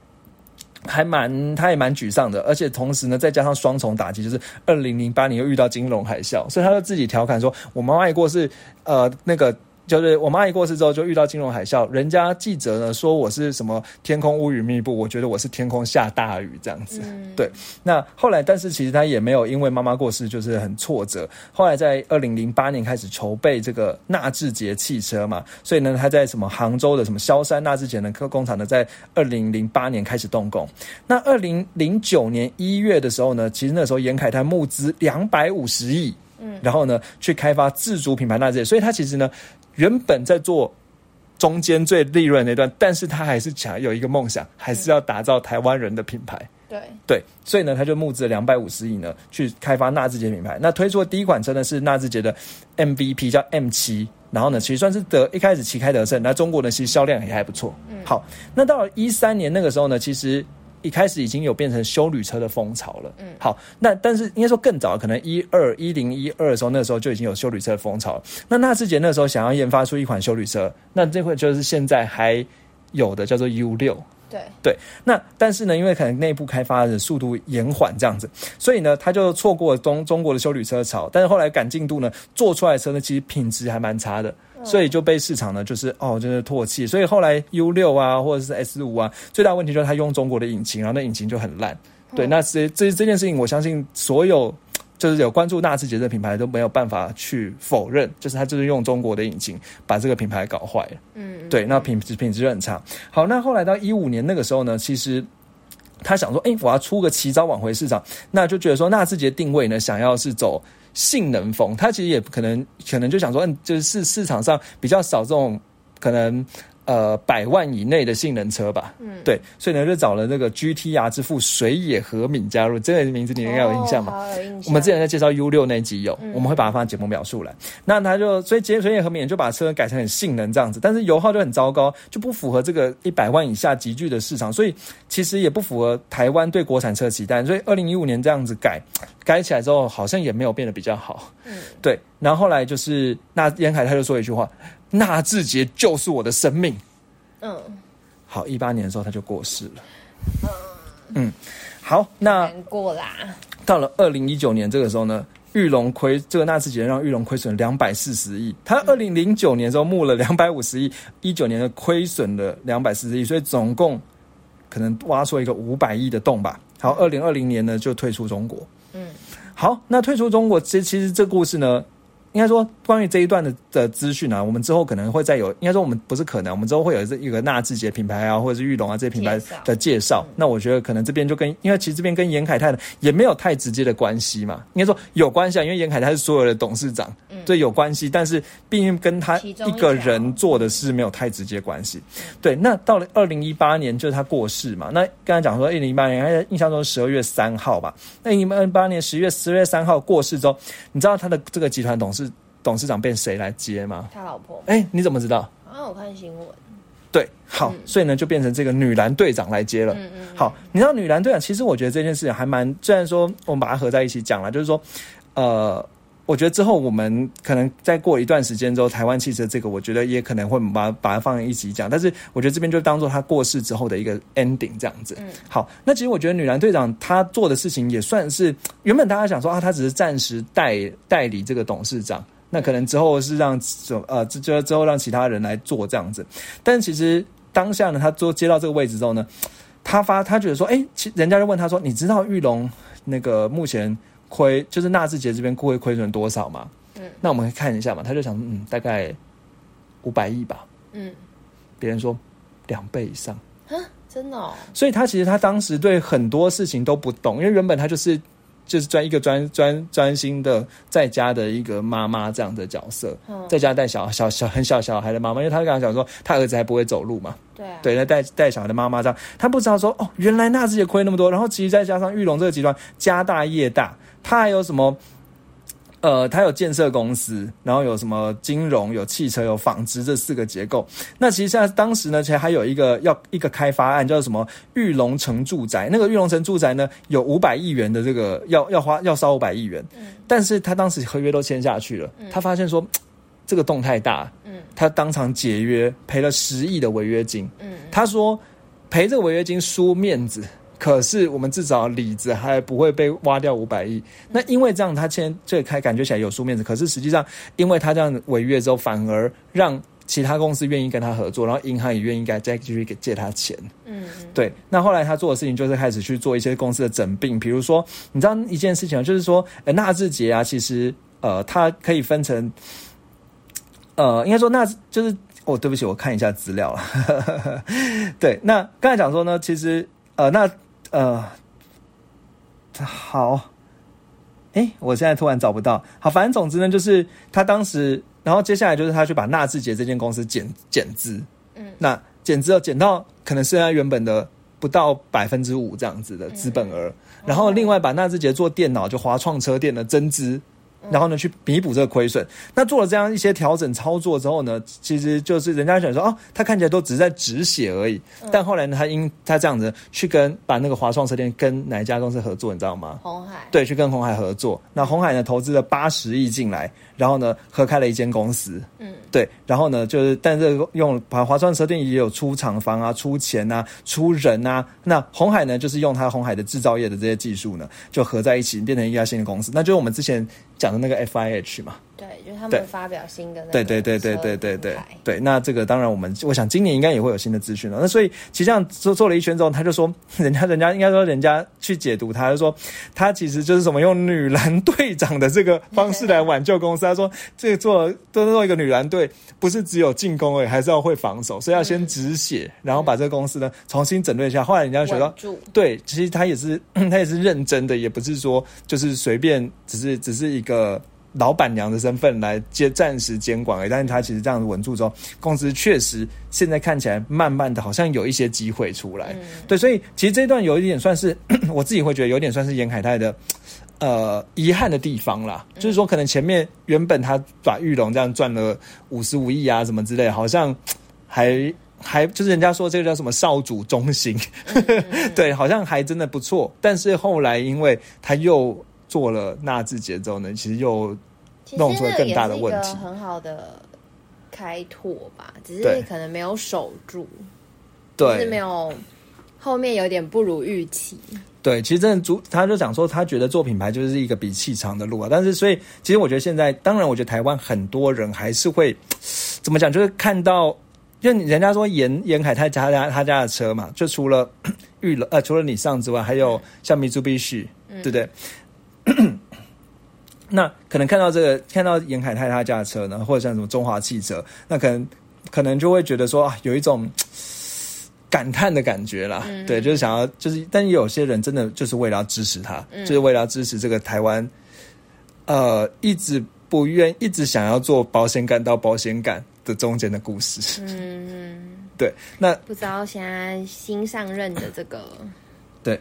还蛮，他也蛮沮丧的，而且同时呢，再加上双重打击，就是二零零八年又遇到金融海啸，所以他就自己调侃说：“我们外国是，呃，那个。”就是我妈一过世之后，就遇到金融海啸。人家记者呢说我是什么天空乌云密布，我觉得我是天空下大雨这样子。对，那后来，但是其实他也没有因为妈妈过世就是很挫折。后来在二零零八年开始筹备这个纳智捷汽车嘛，所以呢，他在什么杭州的什么萧山纳智捷的科工厂呢，在二零零八年开始动工。那二零零九年一月的时候呢，其实那时候严凯泰募资两百五十亿，嗯，然后呢去开发自主品牌纳智捷，所以他其实呢。原本在做中间最利润那段，但是他还是想有一个梦想，还是要打造台湾人的品牌。对对，所以呢，他就募资了两百五十亿呢，去开发纳智捷品牌。那推出的第一款车呢是纳智捷的 MVP，叫 M 七。然后呢，其实算是得一开始旗开得胜。那中国呢，其实销量也还不错。嗯，好，那到了一三年那个时候呢，其实一开始已经有变成修旅车的风潮了。嗯，好，那但是应该说更早，可能一二一零一二的时候，那个时候就已经有修旅车的风潮。那纳智捷那时候想要研发出一款修旅车，那这款就是现在还有的叫做 U 六。对对，那但是呢，因为可能内部开发的速度延缓这样子，所以呢，他就错过中中国的修旅车潮。但是后来赶进度呢，做出来的车呢，其实品质还蛮差的，所以就被市场呢，就是哦，就是唾弃。所以后来 U 六啊，或者是 S 五啊，最大问题就是他用中国的引擎，然后那引擎就很烂。对，那这这这件事情，我相信所有。就是有关注纳智捷的品牌都没有办法去否认，就是他就是用中国的引擎把这个品牌搞坏了。嗯，对，那品质品质就很差。好，那后来到一五年那个时候呢，其实他想说，哎，我要出个奇招挽回市场，那就觉得说纳智捷定位呢，想要是走性能风，它其实也可能可能就想说，嗯，就是市场上比较少这种可能。呃，百万以内的性能车吧，嗯，对，所以呢，就找了那个 GTR 之父水野和敏加入，这个名字你应该有印象吧？我们之前在介绍 U 六那集有，我们会把它放在节目描述来。那他就所以结水野和敏就把车改成很性能这样子，但是油耗就很糟糕，就不符合这个一百万以下集聚的市场，所以其实也不符合台湾对国产车期待。所以二零一五年这样子改改起来之后，好像也没有变得比较好。嗯，对。然后后来就是那严凯他就说一句话。纳智捷就是我的生命。嗯，好，一八年的时候他就过世了。嗯嗯，好，那难过啦。到了二零一九年这个时候呢，玉龙亏这个纳智捷让玉龙亏损两百四十亿。他二零零九年时候募了两百五十亿，一九年的亏损了两百四十亿，所以总共可能挖出一个五百亿的洞吧。好，二零二零年呢就退出中国。嗯，好，那退出中国，其其实这故事呢。应该说，关于这一段的的资讯啊，我们之后可能会再有。应该说，我们不是可能，我们之后会有这一个纳智捷品牌啊，或者是玉龙啊这些品牌的介绍。那我觉得可能这边就跟，因为其实这边跟严凯泰呢也没有太直接的关系嘛。应该说有关系啊，因为严凯泰是所有的董事长，对有关系。但是毕竟跟他一个人做的事没有太直接关系。对，那到了二零一八年就是他过世嘛。那刚才讲说二零一八年，他印象中十二月三号吧。那二零一八年十月十月三号过世之后，你知道他的这个集团董事。董事长变谁来接吗？他老婆。哎，你怎么知道？啊，我看新闻。对，好，所以呢，就变成这个女篮队长来接了。嗯嗯。好，你知道女篮队长，其实我觉得这件事情还蛮，虽然说我们把它合在一起讲了，就是说，呃，我觉得之后我们可能再过一段时间之后，台湾汽车这个，我觉得也可能会把把它放在一起讲。但是我觉得这边就当做他过世之后的一个 ending 这样子。嗯。好，那其实我觉得女篮队长她做的事情也算是，原本大家想说啊，她只是暂时代代理这个董事长。那可能之后是让呃，就之之后让其他人来做这样子，但其实当下呢，他做接到这个位置之后呢，他发他觉得说，哎，其人家就问他说，你知道玉龙那个目前亏就是纳智捷这边亏亏损多少吗？嗯，那我们看一下嘛，他就想，嗯，大概五百亿吧。嗯，别人说两倍以上啊，真的。所以他其实他当时对很多事情都不懂，因为原本他就是。就是专一个专专专心的在家的一个妈妈这样的角色，在家带小小小很小小孩的妈妈，因为他刚刚讲说他儿子还不会走路嘛，对啊，对，那带带小孩的妈妈这样，他不知道说哦，原来纳智也亏那么多，然后其实再加上玉龙这个集团家大业大，他还有什么？呃，它有建设公司，然后有什么金融、有汽车、有纺织这四个结构。那其实现在当时呢，其实还有一个要一个开发案，叫什么玉龙城住宅。那个玉龙城住宅呢，有五百亿元的这个要要花要烧五百亿元。嗯。但是他当时合约都签下去了，他发现说这个洞太大，嗯，他当场解约，赔了十亿的违约金。嗯。他说赔这个违约金输面子。可是我们至少里子还不会被挖掉五百亿。那因为这样，他签这开感觉起来有书面子。可是实际上，因为他这样违约之后，反而让其他公司愿意跟他合作，然后银行也愿意再继续给借他钱。嗯，对。那后来他做的事情就是开始去做一些公司的整并，比如说，你知道一件事情就是说，纳智捷啊，其实呃，它可以分成，呃，应该说那就是哦，对不起，我看一下资料了。对，那刚才讲说呢，其实呃，那呃，好，哎，我现在突然找不到。好，反正总之呢，就是他当时，然后接下来就是他去把纳智捷这间公司减减资，嗯那减资要减到可能是他原本的不到百分之五这样子的资本额，然后另外把纳智捷做电脑就华创车店的增资。然后呢，去弥补这个亏损。那做了这样一些调整操作之后呢，其实就是人家想说，哦，他看起来都只是在止血而已。但后来呢，他因他这样子去跟把那个华创车店跟哪一家公司合作，你知道吗？红海对，去跟红海合作。那红海呢，投资了八十亿进来，然后呢，合开了一间公司。嗯，对，然后呢，就是但是用华华创车店也有出厂房啊、出钱啊、出人啊。那红海呢，就是用它红海的制造业的这些技术呢，就合在一起变成一家新的公司。那就是我们之前讲的。那个 F I H 嘛，对，就是他们发表新的，对对对对对对对对。那这个当然，我们我想今年应该也会有新的资讯了。那所以其实这样做做了一圈之后，他就说，人家人家应该说人家去解读，他就说他其实就是什么用女篮队长的这个方式来挽救公司。他说这个做都是做一个女篮队，不是只有进攻而已，还是要会防守，所以要先止血，然后把这个公司呢重新整顿一下。后来人家学到，对，其实他也是他也是认真的，也不是说就是随便，只是只是一个。呃，老板娘的身份来接暂时监管而已，但是他其实这样子稳住之后，公司确实现在看起来慢慢的好像有一些机会出来。对，所以其实这段有一点算是 我自己会觉得有点算是严海泰的呃遗憾的地方啦，就是说可能前面原本他把玉龙这样赚了五十五亿啊什么之类，好像还还就是人家说这个叫什么少主中心，对，好像还真的不错，但是后来因为他又。做了纳智节之后呢，其实又弄出了更大的问题。很好的开拓吧，只是可能没有守住，对，是没有后面有点不如预期。对，其实真的主他就讲说，他觉得做品牌就是一个比气长的路啊。但是，所以其实我觉得现在，当然，我觉得台湾很多人还是会怎么讲，就是看到，就人家说沿沿海他家他家的车嘛，就除了 玉龙呃，除了你上之外，还有像米珠必须，对不对？那可能看到这个，看到严海泰他家的车呢，或者像什么中华汽车，那可能可能就会觉得说啊，有一种感叹的感觉啦。对，就是想要，就是，但有些人真的就是为了要支持他，就是为了要支持这个台湾，呃，一直不愿，一直想要做保险杆到保险杆的中间的故事。嗯，对。那不知道现在新上任的这个，对。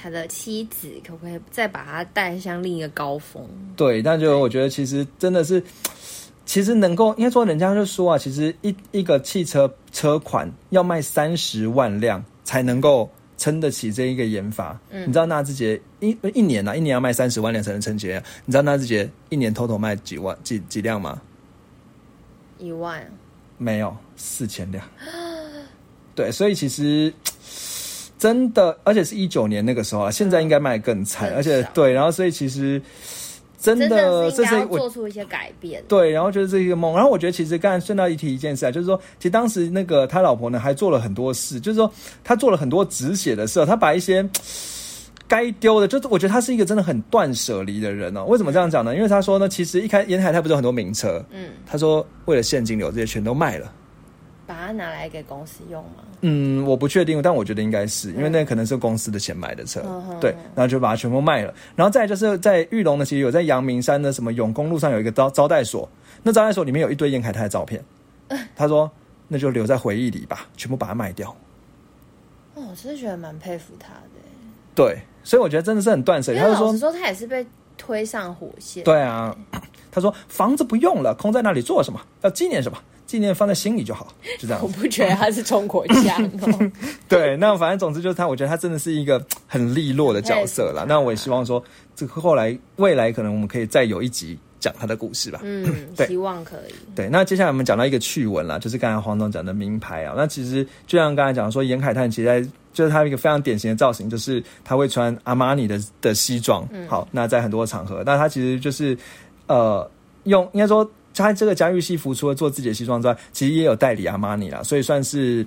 他的妻子可不可以再把他带向另一个高峰？对，但就我觉得其实真的是，其实能够应该说，人家就说啊，其实一一个汽车车款要卖三十万辆才能够撑得起这一个研发。嗯，你知道纳智捷一一年啊，一年要卖三十万辆才能撑起来。你知道纳智捷一年偷偷卖几万几几辆吗？一万？没有，四千辆。对，所以其实。真的，而且是一九年那个时候啊，现在应该卖更惨，而且对，然后所以其实真的这是我做出一些改变，对，然后就是这一个梦，然后我觉得其实刚才顺道一提一件事啊，就是说，其实当时那个他老婆呢还做了很多事，就是说他做了很多止血的事，他把一些该丢的，就是我觉得他是一个真的很断舍离的人哦。为什么这样讲呢？因为他说呢，其实一开沿海他不是有很多名车，嗯，他说为了现金流这些全都卖了。把它拿来给公司用吗？嗯，我不确定，但我觉得应该是因为那可能是公司的钱买的车，对，然后就把它全部卖了。然后再就是在玉龙呢，其实有在阳明山的什么永公路上有一个招招待所，那招待所里面有一堆严凯泰的照片。他说：“那就留在回忆里吧，全部把它卖掉。”哦，我真的觉得蛮佩服他的。对，所以我觉得真的是很断舍离。他说：“说他也是被推上火线。”对啊，他说：“房子不用了，空在那里做什么？要纪念什么？”纪念放在心里就好，就这样。我不觉得他是中国腔、哦。对，那反正总之就是他，我觉得他真的是一个很利落的角色啦。那我也希望说，这个后来未来可能我们可以再有一集讲他的故事吧。嗯，对，希望可以。对，那接下来我们讲到一个趣闻啦，就是刚才黄总讲的名牌啊。那其实就像刚才讲说，严凯泰其实就是他一个非常典型的造型，就是他会穿阿玛尼的的西装。好，那在很多场合，那他其实就是呃，用应该说。他这个家喻西服，除了做自己的西装之外，其实也有代理阿玛尼啦，所以算是，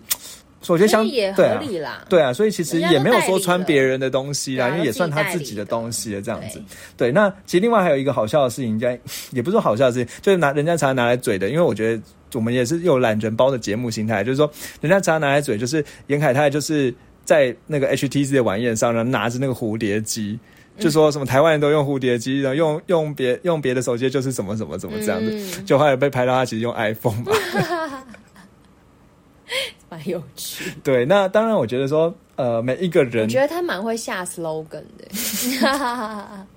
我觉得相也合理啦。对啊，所以其实也没有说穿别人的东西啦，因为也算他自己的东西了，这样子。对，那其实另外还有一个好笑的事情，应该 也不是好笑的事情，就是拿人家常常拿来嘴的，因为我觉得我们也是有懒人包的节目心态，就是说人家常常拿来嘴，就是严凯泰就是在那个 HTC 的晚宴上，然后拿着那个蝴蝶机。就说什么台湾人都用蝴蝶机，然后用用别用别的手机就是什么什么怎么这样子，就后来被拍到他其实用 iPhone 嘛。蛮有趣。对，那当然，我觉得说，呃，每一个人我人觉得他蛮会下 slogan 的。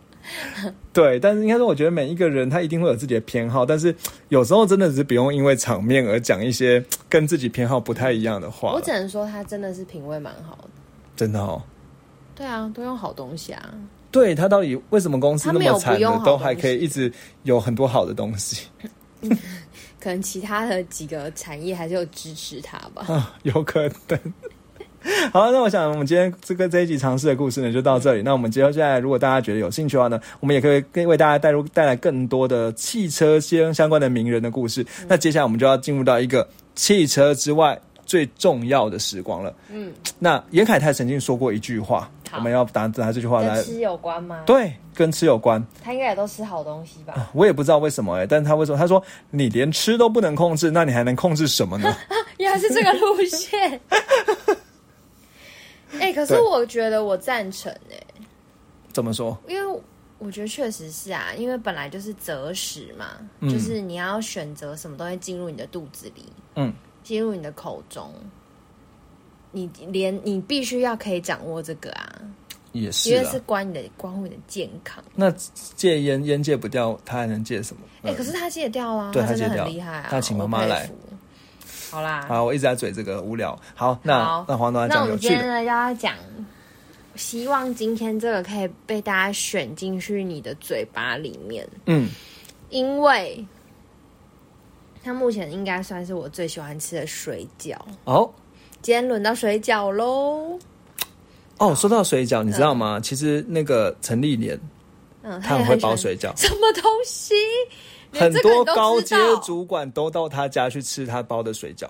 对，但是应该说，我觉得每一个人他一定会有自己的偏好，但是有时候真的是不用因为场面而讲一些跟自己偏好不太一样的话我。只能说他真的是品味蛮好的。真的哦，对啊，都用好东西啊。对他到底为什么公司那么惨的都还可以一直有很多好的东西可能其他的几个产业还是有支持他吧。啊？有可能。好，那我想我们今天这个这一集尝试的故事呢，就到这里。那我们接下来，如果大家觉得有兴趣的话呢，我们也可以跟为大家带入带来更多的汽车相相关的名人的故事。那接下来我们就要进入到一个汽车之外最重要的时光了。嗯，那严凯泰曾经说过一句话，我们要拿拿这句话来跟，吃有关吗？对，跟吃有关。他应该也都吃好东西吧？我也不知道为什么哎、但是他为什么？他说你连吃都不能控制，那你还能控制什么呢？原来是这个路线。哎、可是我觉得我赞成哎、怎么说？因为我觉得确实是啊，因为本来就是择食嘛，嗯就是你要选择什么东西进入你的肚子里，嗯，进入你的口中，你连你必须要可以掌握这个啊，也是啊因为是。关你的关乎你的健康。那戒烟烟戒不掉，他还能戒什么？哎、嗯可是他戒掉啦，对他戒掉很厉害啊！那请妈妈来。好啦，好，我一直在嘴这个无聊。好，那好那黄总那我讲有趣的。们今天呢要讲，希望今天这个可以被大家选进去你的嘴巴里面，嗯，因为它目前应该算是我最喜欢吃的水饺。哦今天轮到水饺喽，哦，说到水饺，你知道吗？其实那个陈立莲嗯，他很会包水饺，什么东西？很多高阶主管都到他家去吃他包的水饺。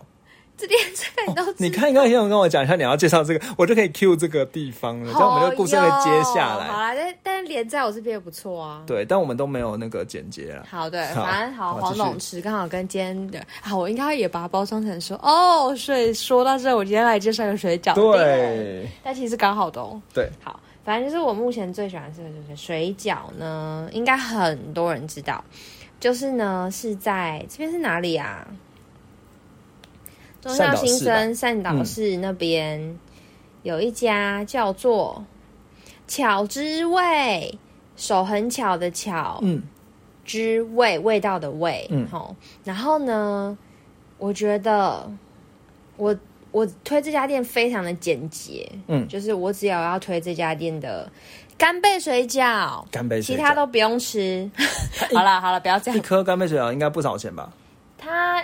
这连这个你都你看一看，先跟我讲一下你要介绍这个，我就可以 cue 这个地方了，这样我们就故事会接下来。好啦，但但是连在我这边也不错啊。对，但我们都没有那个剪接啦。好对，好反正好好黄继续董吃刚好跟今天的，好，我应该也把它包装成说哦，所以说到这，我今天来介绍个水饺店，对但其实刚好的哦。对，好，反正就是我目前最喜欢吃的就是水饺呢，应该很多人知道，就是呢是在这边是哪里啊？中校新生善导市那边、有一家叫做巧之味，手很巧的巧，嗯。之味味道的味，嗯。好，然后呢，我觉得我我推这家店非常的简洁，嗯，就是我只要要推这家店的干贝水饺，干贝水饺，其他都不用吃。好了好了，不要这样。一样。颗干贝水饺应该不少钱吧？它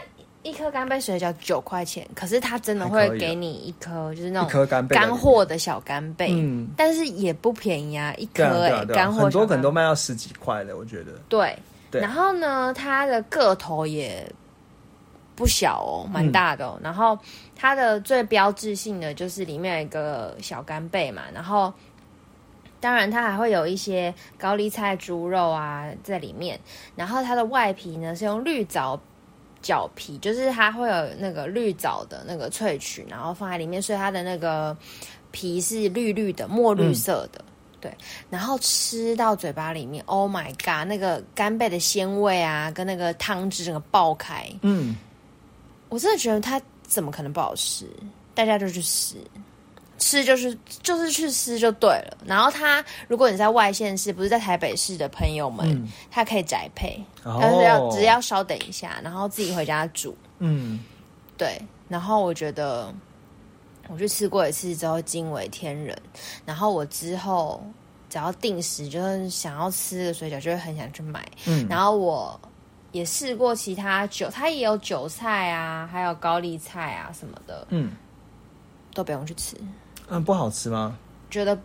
一颗干贝水饺九块钱，可是它真的会给你一颗，就是那一种颗干货的小干贝，嗯，但是也不便宜啊，一颗哎、干货很多可能都卖到十几块的，我觉得。对，对然后呢，它的个头也不小哦，蛮大的、嗯哦。然后它的最标志性的就是里面有一个小干贝嘛，然后当然它还会有一些高丽菜、猪肉啊在里面。然后它的外皮呢是用绿藻角皮，就是它会有那个绿藻的那个萃取，然后放在里面，所以它的那个皮是绿绿的、墨绿色的。对，然后吃到嘴巴里面，Oh my god，那个干贝的鲜味啊，跟那个汤汁整个爆开，嗯，我真的觉得它怎么可能不好吃？大家就去吃，吃就是就是去吃就对了。然后他，如果你在外县市，不是在台北市的朋友们，嗯它可以宅配，哦但是要只要稍等一下，然后自己回家煮。嗯，对，然后我觉得我去吃过一次之后惊为天人，然后我之后只要定时就是想要吃的水饺，就会很想去买。嗯然后我也试过其他韭，它也有韭菜啊，还有高丽菜啊什么的，嗯都不用去吃，嗯，不好吃吗？觉得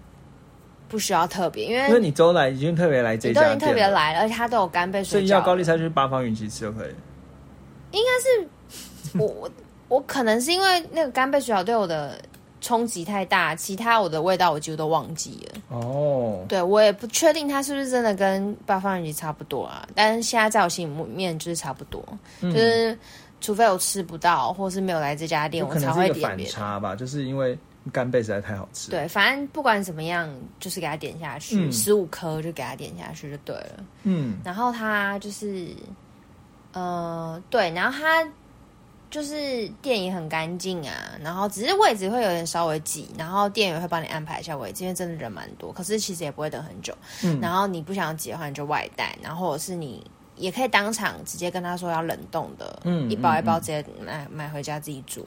不需要特别，因为因为你周来已经特别来这家店你都已经特别了，来了，而且它都有干贝所水饺。以要高丽菜去八方云集吃就可以。我我我可能是因为那个干贝水饺对我的冲击太大，其他我的味道我几乎都忘记了。哦，对我也不确定它是不是真的跟八方云集差不多啊，但是现在在我心里面就是差不多，就是除非我吃不到，或是没有来这家店，我才能是一个反会点别的。差吧，就是因为干贝实在太好吃。，对，反正不管怎么样，就是给它点下去，嗯十五颗就给它点下去就对了。嗯然后它就是，呃，对，然后它就是店也很干净啊，然后只是位置会有点稍微挤，然后店员会帮你安排一下位置，因为真的人蛮多，可是其实也不会等很久。嗯然后你不想挤的话，你就外带，然后或者是你也可以当场直接跟他说要冷冻的，嗯一包一包嗯直接买买回家自己煮，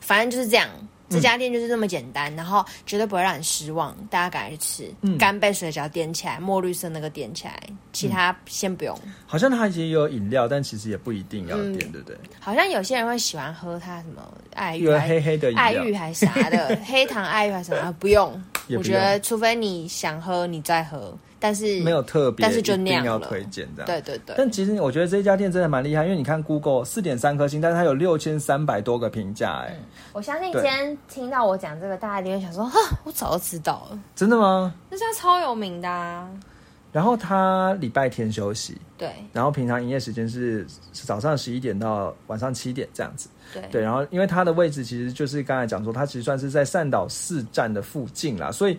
反正就是这样。这家店就是这么简单，然后绝对不会让你失望，大家赶快去吃。嗯干贝水饺点起来，墨绿色那个点起来，其他先不用。好像它也有饮料，但其实也不一定要嗯点，对不对？好像有些人会喜欢喝它什么爱玉有还黑黑的饮爱料玉还啥的，黑糖爱玉还是什么，不用我觉得除非你想喝，你再喝，但是没有特别，但是就那样一定要了推荐这样。对对对，但其实我觉得这家店真的蛮厉害，因为你看 Google 四点三颗星，但是它有六千三百多个评价，哎、我相信对今天听到我讲这个，大家一定会想说，哈，我早就知道了，真的吗？这家超有名的、啊。然后他礼拜天休息，对然后平常营业时间是是早上十一点到晚上七点这样子。对对，然后因为它的位置其实就是刚才讲说，它其实算是在善导寺站的附近啦，所以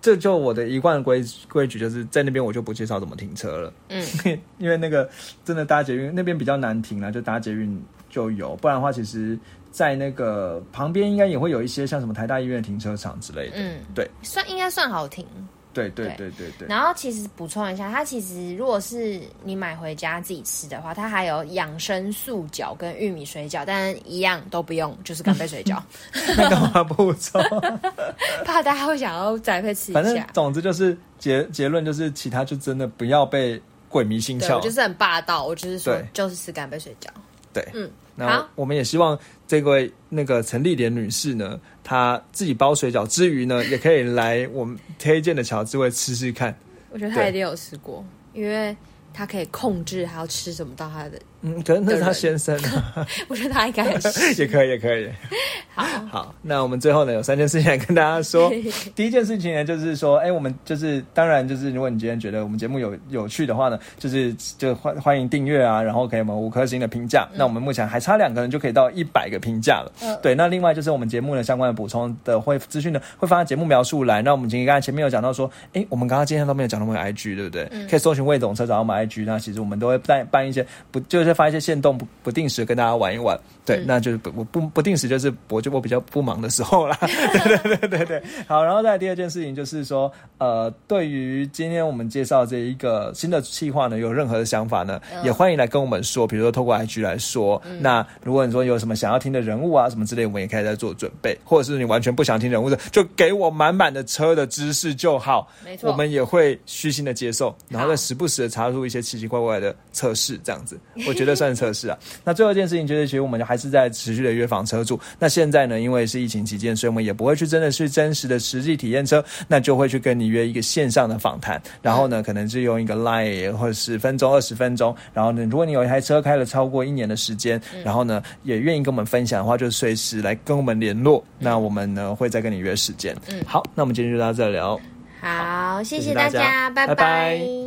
这就我的一贯规规矩，就是在那边我就不介绍怎么停车了，嗯，因为那个真的搭捷运那边比较难停啦，就搭捷运就有，不然的话，其实在那个旁边应该也会有一些像什么台大医院停车场之类的。嗯，对，算应该算好停。对对对对对对。然后其实补充一下，它其实如果是你买回家自己吃的话，它还有养生素饺跟玉米水饺，但一样都不用，就是干贝水饺，那干嘛不抽？怕大家会想要再配吃一反正下。总之就是结结论就是，其他就真的不要被鬼迷心窍我。就是很霸道，我就是说就是吃干贝水饺。对，嗯，那我们也希望这位那个陈丽莲女士呢，她自己包水饺之余呢，也可以来我们推荐的巧滋味吃吃看。我觉得她一定有吃过，因为她可以控制她要吃什么到她的。嗯，可能那是她的人先生啊，我觉得他应该 也可以，也可以。好，好，那我们最后呢有三件事情来跟大家说。第一件事情呢，就是说，哎、我们就是当然就是，如果你今天觉得我们节目有有趣的话呢，就是就欢欢迎订阅啊，然后给我们五颗星的评价。那我们目前还差两个人就可以到一百个评价了。嗯对，那另外就是我们节目的相关的补充的会资讯呢，会放在节目描述栏。那我们今天刚才前面有讲到说，哎、我们刚刚今天都没有讲到我们 IG，对不对？可以搜寻魏总车找到我们 IG。那其实我们都会办办一些不就是发一些线动不不定时跟大家玩一玩。对，那就是不我不不定时就是我就我比较不忙的时候啦。对对对对对，好，然后再第二件事情就是说，呃，对于今天我们介绍这一个新的计划呢，有任何的想法呢，也欢迎来跟我们说，比如说透过 IG 来说。那如果你说有什么想要听的人物啊什么之类，我们也可以在做准备，或者是你完全不想听人物的，就给我满满的车的知识就好。没错我们也会虚心的接受，然后再时不时的插入一些奇奇怪怪的测试，这样子，我觉得算是测试啊。那最后一件事情就是，其实我们还是在持续的约访车主。那现在呢，因为是疫情期间，所以我们也不会去真的去真实的实际体验车，那就会去跟你约一个线上的访谈，然后呢，可能是用一个 Line 或者十分钟、二十分钟，然后呢，如果你有一台车开了超过一年的时间，然后呢，也愿意跟我们分享的话，就随时来跟我们联络。那我们呢会再跟你约时间。嗯好，那我们今天就到这里哦。好，谢谢谢大家，拜拜拜拜